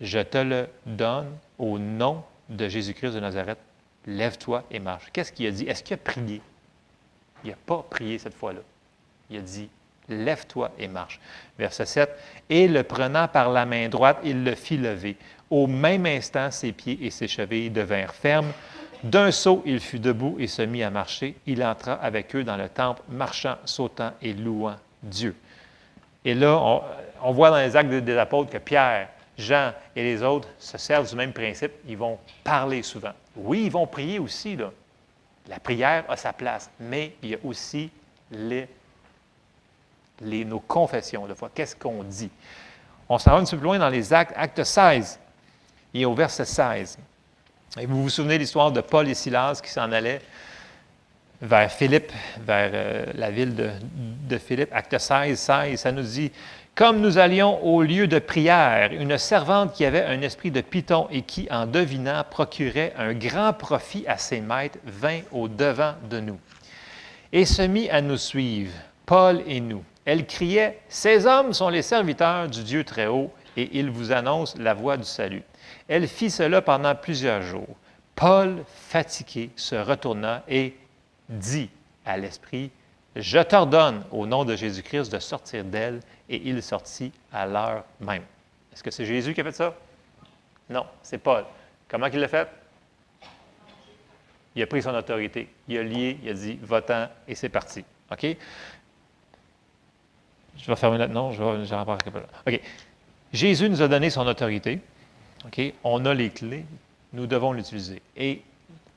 Je te le donne au nom de Jésus-Christ de Nazareth. Lève-toi et marche. Qu'est-ce qu'il a dit? Est-ce qu'il a prié? Il n'a pas prié cette fois-là. Il a dit, lève-toi et marche. Verset 7. Et le prenant par la main droite, il le fit lever. Au même instant, ses pieds et ses chevilles devinrent fermes. D'un saut, il fut debout et se mit à marcher. Il entra avec eux dans le temple, marchant, sautant et louant Dieu. Et là, on, voit dans les actes des apôtres que Pierre, Jean et les autres se servent du même principe. Ils vont parler souvent. Oui, ils vont prier aussi. La prière a sa place, mais il y a aussi nos confessions de foi. Qu'est-ce qu'on dit? On s'en va un petit peu loin dans les actes, acte 16 et au verset 16. Et vous vous souvenez l'histoire de Paul et Silas qui s'en allaient vers Philippe, vers euh, la ville de, de, Philippe? Acte 16, 16, ça nous dit Comme nous allions au lieu de prière, une servante qui avait un esprit de python et qui, en devinant, procurait un grand profit à ses maîtres, vint au-devant de nous et se mit à nous suivre, Paul et nous. Elle criait Ces hommes sont les serviteurs du Dieu très haut et ils vous annoncent la voie du salut. Elle fit cela pendant plusieurs jours. Paul, fatigué, se retourna et dit à l'Esprit, Je t'ordonne au nom de Jésus-Christ de sortir d'elle, et il sortit à l'heure même. Est-ce que c'est Jésus qui a fait ça? Non, c'est Paul. Comment il l'a fait? Il a pris son autorité. Il a lié, il a dit, va et c'est parti. OK? Je vais fermer là. Non, je vais, je vais OK. Jésus nous a donné son autorité. On a les clés, nous devons l'utiliser. Et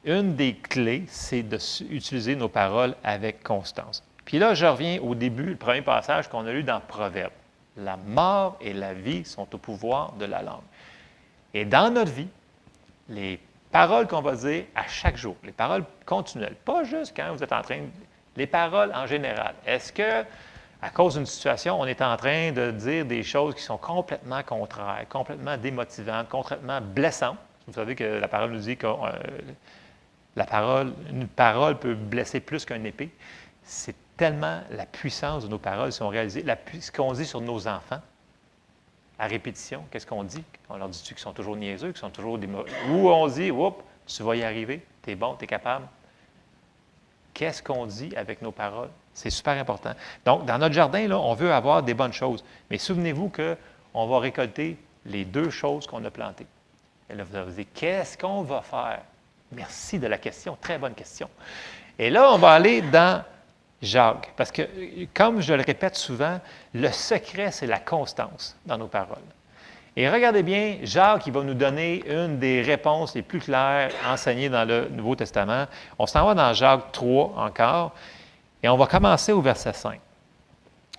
une des clés, c'est d'utiliser nos paroles avec constance. Puis là, je reviens au début, le premier passage qu'on a lu dans Proverbe. La mort et la vie sont au pouvoir de la langue. Et dans notre vie, les paroles qu'on va dire à chaque jour, les paroles continuelles, pas juste quand vous êtes en train de... Les paroles en général. Est-ce que à cause d'une situation, on est en train de dire des choses qui sont complètement contraires, complètement démotivantes, complètement blessantes? Vous savez que la parole nous dit que la parole, une parole peut blesser plus qu'un épée. C'est tellement la puissance de nos paroles si on réalise ce qu'on dit sur nos enfants. À répétition, qu'est-ce qu'on dit? On leur dit qu'ils sont toujours niaiseux, qu'ils sont toujours des Ou on dit, oups, tu vas y arriver, tu bon, tu capable. Qu'est-ce qu'on dit avec nos paroles? C'est super important. Donc, dans notre jardin, on veut avoir des bonnes choses. Mais souvenez-vous qu'on va récolter les deux choses qu'on a plantées. Et là, vous vous dire, qu'est-ce qu'on va faire? Merci de la question, très bonne question. Et là, on va aller dans Jacques, parce que, comme je le répète souvent, le secret, c'est la constance dans nos paroles. Et regardez bien, Jacques, il va nous donner une des réponses les plus claires enseignées dans le Nouveau Testament. On s'en va dans Jacques 3 encore. Et on va commencer au verset 5.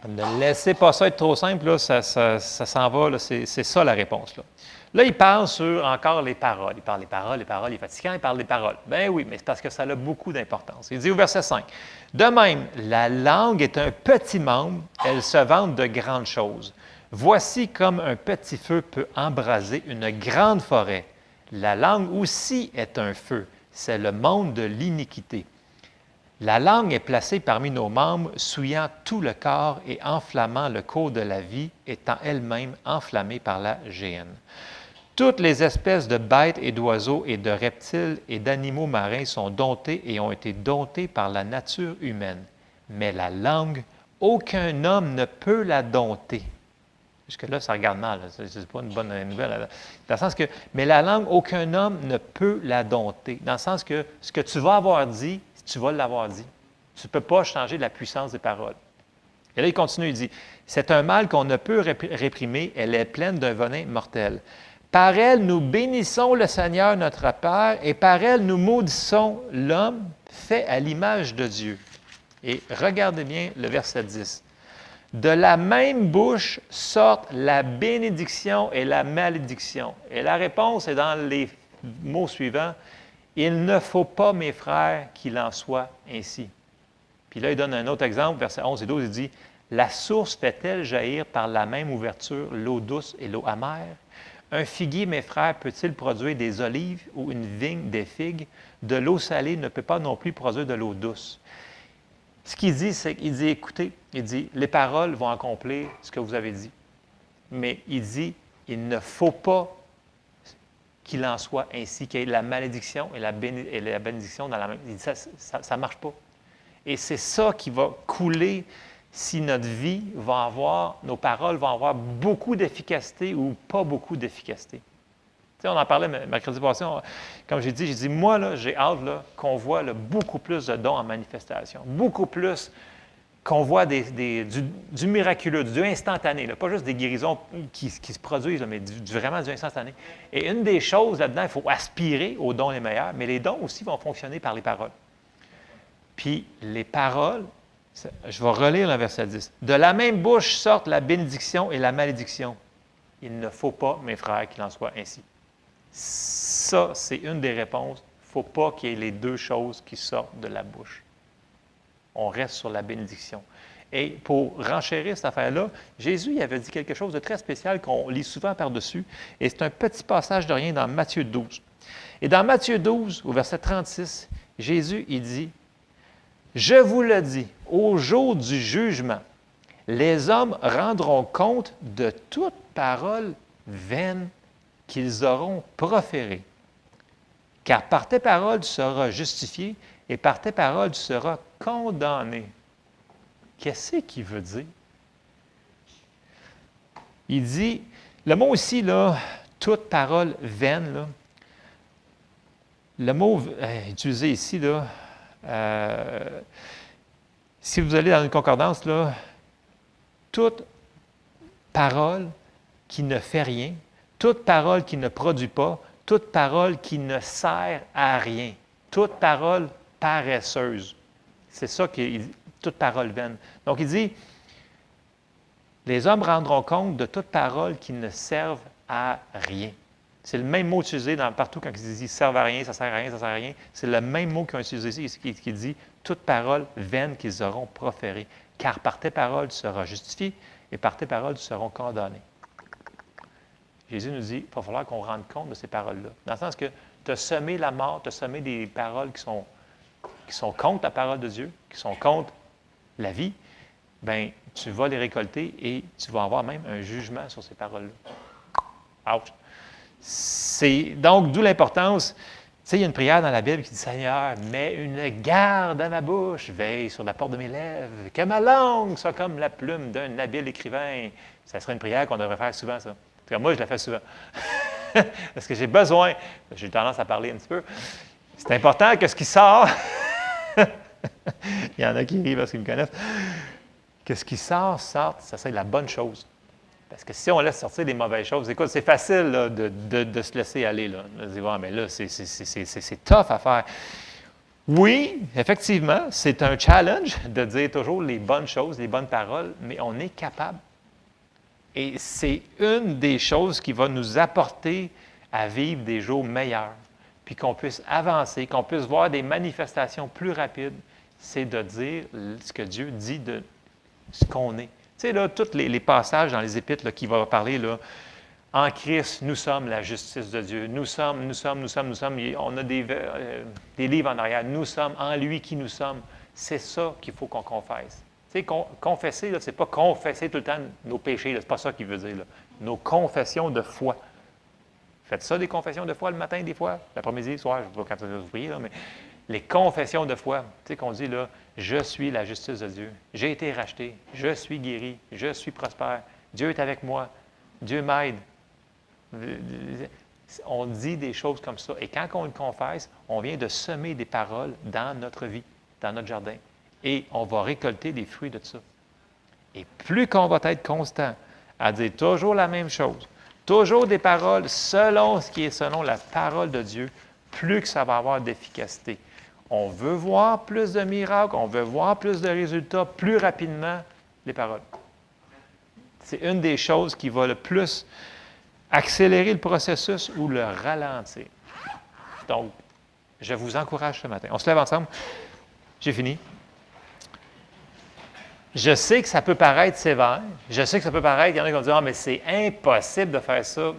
Ne laissez pas ça être trop simple, là, ça, s'en va, c'est, ça la réponse. Là, il parle sur encore les paroles. Il parle des paroles, les paroles, il est fatiguant, il parle des paroles. Ben oui, mais c'est parce que ça a beaucoup d'importance. Il dit au verset 5, De même, la langue est un petit membre, elle se vante de grandes choses. Voici comme un petit feu peut embraser une grande forêt. La langue aussi est un feu, c'est le monde de l'iniquité. La langue est placée parmi nos membres, souillant tout le corps et enflammant le cours de la vie, étant elle-même enflammée par la géhenne. Toutes les espèces de bêtes et d'oiseaux et de reptiles et d'animaux marins sont domptées et ont été domptées par la nature humaine. Mais la langue, aucun homme ne peut la dompter. Jusque-là, ça regarde mal. Ce n'est pas une bonne nouvelle. Dans le sens que, mais la langue, aucun homme ne peut la dompter. Dans le sens que ce que tu vas avoir dit, tu vas l'avoir dit. Tu ne peux pas changer la puissance des paroles. Et là, il continue, il dit, c'est un mal qu'on ne peut réprimer, elle est pleine d'un venin mortel. Par elle, nous bénissons le Seigneur notre Père, et par elle, nous maudissons l'homme fait à l'image de Dieu. Et regardez bien le verset 10. De la même bouche sortent la bénédiction et la malédiction. Et la réponse est dans les mots suivants. Il ne faut pas, mes frères, qu'il en soit ainsi. Puis là, il donne un autre exemple, verset 11 et 12, il dit, La source fait-elle jaillir par la même ouverture l'eau douce et l'eau amère? Un figuier, mes frères, peut-il produire des olives ou une vigne des figues? De l'eau salée ne peut pas non plus produire de l'eau douce. Ce qu'il dit, c'est qu'il dit, écoutez, il dit, les paroles vont accomplir ce que vous avez dit. Mais il dit, il ne faut pas qu'il en soit ainsi, qu'il y ait la malédiction et la, bénédiction dans la même. Il dit ça ne marche pas. Et c'est ça qui va couler si notre vie va avoir, nos paroles vont avoir beaucoup d'efficacité ou pas beaucoup d'efficacité. Tu sais, on en parlait mercredi passé, comme j'ai dit, j'ai dit, moi, j'ai hâte qu'on voit beaucoup plus de dons en manifestation, beaucoup plus qu'on voit des, du, miraculeux, du instantané, pas juste des guérisons qui, se produisent, mais du, vraiment du instantané. Et une des choses là-dedans, il faut aspirer aux dons les meilleurs, mais les dons aussi vont fonctionner par les paroles. Puis les paroles, je vais relire le verset 10. De la même bouche sortent la bénédiction et la malédiction. Il ne faut pas, mes frères, qu'il en soit ainsi. Ça, c'est une des réponses. Il ne faut pas qu'il y ait les deux choses qui sortent de la bouche on reste sur la bénédiction. Et pour renchérir cette affaire-là, Jésus avait dit quelque chose de très spécial qu'on lit souvent par-dessus, et c'est un petit passage de rien dans Matthieu 12. Et dans Matthieu 12, au verset 36, Jésus, il dit, Je vous le dis, au jour du jugement, les hommes rendront compte de toute parole vaine qu'ils auront proférée. Car par tes paroles tu seras justifié, et par tes paroles tu seras condamné. Qu'est-ce qu'il veut dire? Il dit, le mot ici, là, toute parole vaine, le mot euh, utilisé ici, là, euh, si vous allez dans une concordance, toute parole qui ne fait rien, toute parole qui ne produit pas, toute parole qui ne sert à rien, toute parole paresseuse. C'est ça qui toute parole vaine. Donc il dit, les hommes rendront compte de toute parole qui ne servent à rien. C'est le même mot utilisé partout quand ils disent servent à rien, ça sert à rien, ça sert à rien. C'est le même mot qu'ils ont utilisé ici qui, dit toute parole vaine qu'ils auront proférée. Car par tes paroles tu seras justifié et par tes paroles tu seras condamné. Jésus nous dit il va falloir qu'on rende compte de ces paroles-là. Dans le sens que tu as semé la mort, tu as semé des paroles qui sont qui sont contre la parole de Dieu, qui sont contre la vie, ben tu vas les récolter et tu vas avoir même un jugement sur ces paroles-là. Ouch! C'est donc d'où l'importance. Tu sais, il y a une prière dans la Bible qui dit Seigneur, mets une garde à ma bouche, veille sur la porte de mes lèvres, que ma langue soit comme la plume d'un habile écrivain. Ça serait une prière qu'on devrait faire souvent, ça. Moi, je la fais souvent. Parce que j'ai besoin, j'ai tendance à parler un petit peu. C'est important que ce qui sort Il y en a qui rient parce qu'ils me connaissent. Que ce qui sort, sorte, ça c'est la bonne chose. Parce que si on laisse sortir les mauvaises choses, écoute, c'est facile de, se laisser aller. Là. mais là, c'est tough à faire. Oui, effectivement, c'est un challenge de dire toujours les bonnes choses, les bonnes paroles, mais on est capable. Et c'est une des choses qui va nous apporter à vivre des jours meilleurs puis qu'on puisse avancer, qu'on puisse voir des manifestations plus rapides, c'est de dire ce que Dieu dit de ce qu'on est. Sais, là, tous les, passages dans les Épîtres qui vont parler, là, en Christ, nous sommes la justice de Dieu. Nous sommes, nous sommes, nous sommes, nous sommes. On a des, euh, des livres en arrière. Nous sommes en lui qui nous sommes. C'est ça qu'il faut qu'on confesse. Tu sais, confesser, ce n'est pas confesser tout le temps nos péchés. Ce n'est pas ça qu'il veut dire. Nos confessions de foi. Faites ça des confessions de foi le matin, des fois, l'après-midi, le soir, je ne sais pas quand vous priez, mais les confessions de foi, tu sais, qu'on dit là, je suis la justice de Dieu, j'ai été racheté, je suis guéri, je suis prospère, Dieu est avec moi, Dieu m'aide. On dit des choses comme ça. Et quand on le confesse, on vient de semer des paroles dans notre vie, dans notre jardin. Et on va récolter des fruits de ça. Et plus qu'on va être constant à dire toujours la même chose, Toujours des paroles selon ce qui est selon la parole de Dieu, plus que ça va avoir d'efficacité. On veut voir plus de miracles, on veut voir plus de résultats plus rapidement, les paroles. C'est une des choses qui va le plus accélérer le processus ou le ralentir. Donc, je vous encourage ce matin. On se lève ensemble. J'ai fini. Je sais que ça peut paraître sévère. Je sais que ça peut paraître, il y en a qui vont dire Ah, mais c'est impossible de faire ça.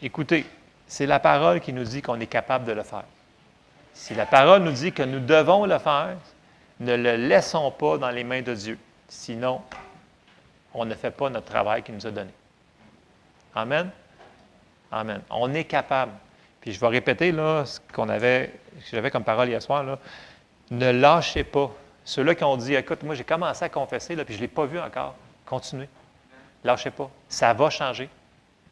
Écoutez, c'est la parole qui nous dit qu'on est capable de le faire. Si la parole nous dit que nous devons le faire, ne le laissons pas dans les mains de Dieu. Sinon, on ne fait pas notre travail qu'il nous a donné. Amen? Amen. On est capable. Puis je vais répéter ce qu'on avait, j'avais comme parole hier soir. Ne lâchez pas. Ceux-là qui ont dit, écoute, moi j'ai commencé à confesser, puis je ne l'ai pas vu encore, continuez. Lâchez pas. Ça va changer.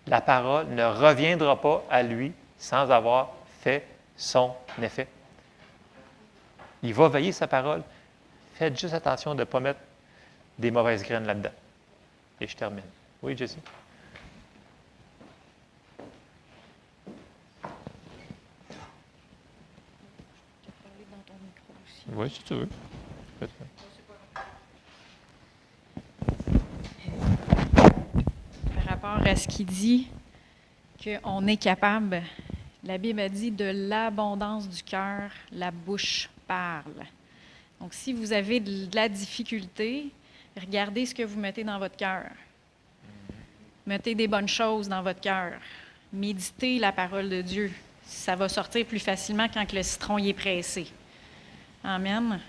La parole ne reviendra pas à lui sans avoir fait son effet. Il va veiller sa parole. Faites juste attention de ne pas mettre des mauvaises graines là-dedans. Et je termine. Oui, Jessie? Oui, si tu veux. Par rapport à ce qu'il dit, qu'on est capable, la Bible a dit de l'abondance du cœur, la bouche parle. Donc, si vous avez de la difficulté, regardez ce que vous mettez dans votre cœur. Mettez des bonnes choses dans votre cœur. Méditez la parole de Dieu. Ça va sortir plus facilement quand le citron y est pressé. Amen.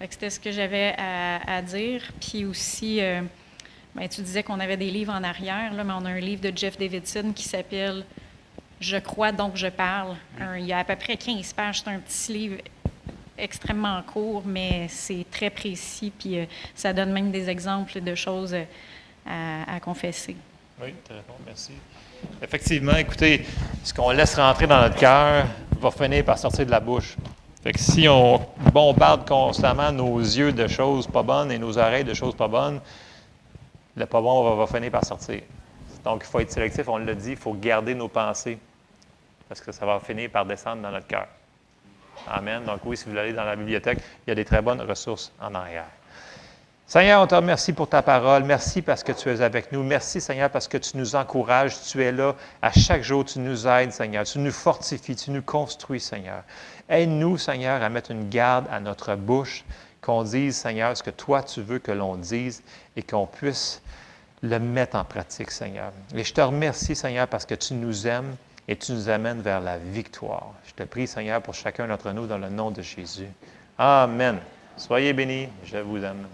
C'était ce que j'avais à, dire. Puis aussi, euh, ben, tu disais qu'on avait des livres en arrière, là, mais on a un livre de Jeff Davidson qui s'appelle Je crois donc je parle. il y a à peu près 15 pages. C'est un petit livre extrêmement court, mais c'est très précis, puis euh, ça donne même des exemples de choses euh, à, confesser. Oui, bon, merci. Effectivement, écoutez, ce qu'on laisse rentrer dans notre cœur va finir par sortir de la bouche. Fait que si on bombarde constamment nos yeux de choses pas bonnes et nos oreilles de choses pas bonnes, le pas bon va, finir par sortir. Donc, il faut être sélectif, on l'a dit, il faut garder nos pensées parce que ça va finir par descendre dans notre cœur. Amen. Donc, oui, si vous allez dans la bibliothèque, il y a des très bonnes ressources en arrière. Seigneur, on te remercie pour ta parole. Merci parce que tu es avec nous. Merci, Seigneur, parce que tu nous encourages. Tu es là. À chaque jour, tu nous aides, Seigneur. Tu nous fortifies. Tu nous construis, Seigneur. Aide-nous, Seigneur, à mettre une garde à notre bouche, qu'on dise, Seigneur, ce que toi tu veux que l'on dise et qu'on puisse le mettre en pratique, Seigneur. Et je te remercie, Seigneur, parce que tu nous aimes et tu nous amènes vers la victoire. Te prie, Seigneur, pour chacun d'entre nous dans le nom de Jésus. Amen. Soyez bénis. Je vous aime.